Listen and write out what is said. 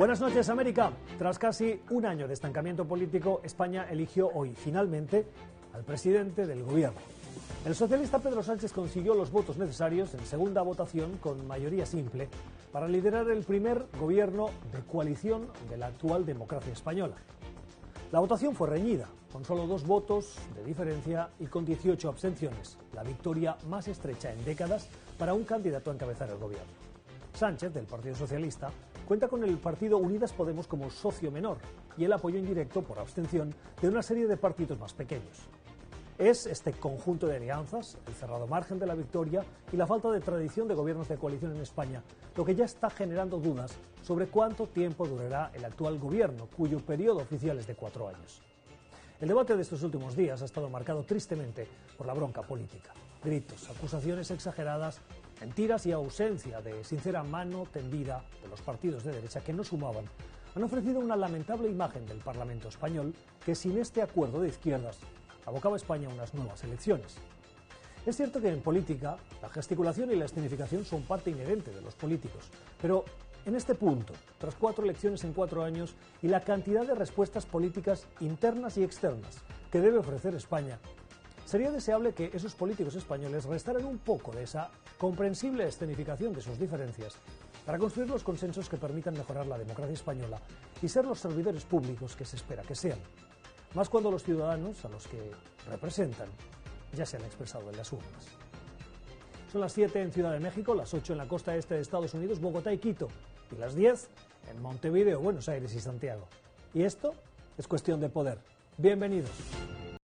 Buenas noches, América. Tras casi un año de estancamiento político, España eligió hoy finalmente al presidente del gobierno. El socialista Pedro Sánchez consiguió los votos necesarios en segunda votación con mayoría simple para liderar el primer gobierno de coalición de la actual democracia española. La votación fue reñida, con solo dos votos de diferencia y con 18 abstenciones, la victoria más estrecha en décadas para un candidato a encabezar el gobierno. Sánchez, del Partido Socialista, cuenta con el partido Unidas Podemos como socio menor y el apoyo indirecto por abstención de una serie de partidos más pequeños. Es este conjunto de alianzas, el cerrado margen de la victoria y la falta de tradición de gobiernos de coalición en España lo que ya está generando dudas sobre cuánto tiempo durará el actual gobierno, cuyo periodo oficial es de cuatro años. El debate de estos últimos días ha estado marcado tristemente por la bronca política. Gritos, acusaciones exageradas, mentiras y ausencia de sincera mano tendida de los partidos de derecha que no sumaban han ofrecido una lamentable imagen del Parlamento español que sin este acuerdo de izquierdas abocaba a España a unas nuevas elecciones. Es cierto que en política la gesticulación y la escenificación son parte inherente de los políticos, pero en este punto, tras cuatro elecciones en cuatro años y la cantidad de respuestas políticas internas y externas que debe ofrecer España, sería deseable que esos políticos españoles restaran un poco de esa comprensible escenificación de sus diferencias para construir los consensos que permitan mejorar la democracia española y ser los servidores públicos que se espera que sean más cuando los ciudadanos a los que representan ya se han expresado en las urnas. Son las 7 en Ciudad de México, las 8 en la costa este de Estados Unidos, Bogotá y Quito, y las 10 en Montevideo, Buenos Aires y Santiago. Y esto es cuestión de poder. Bienvenidos.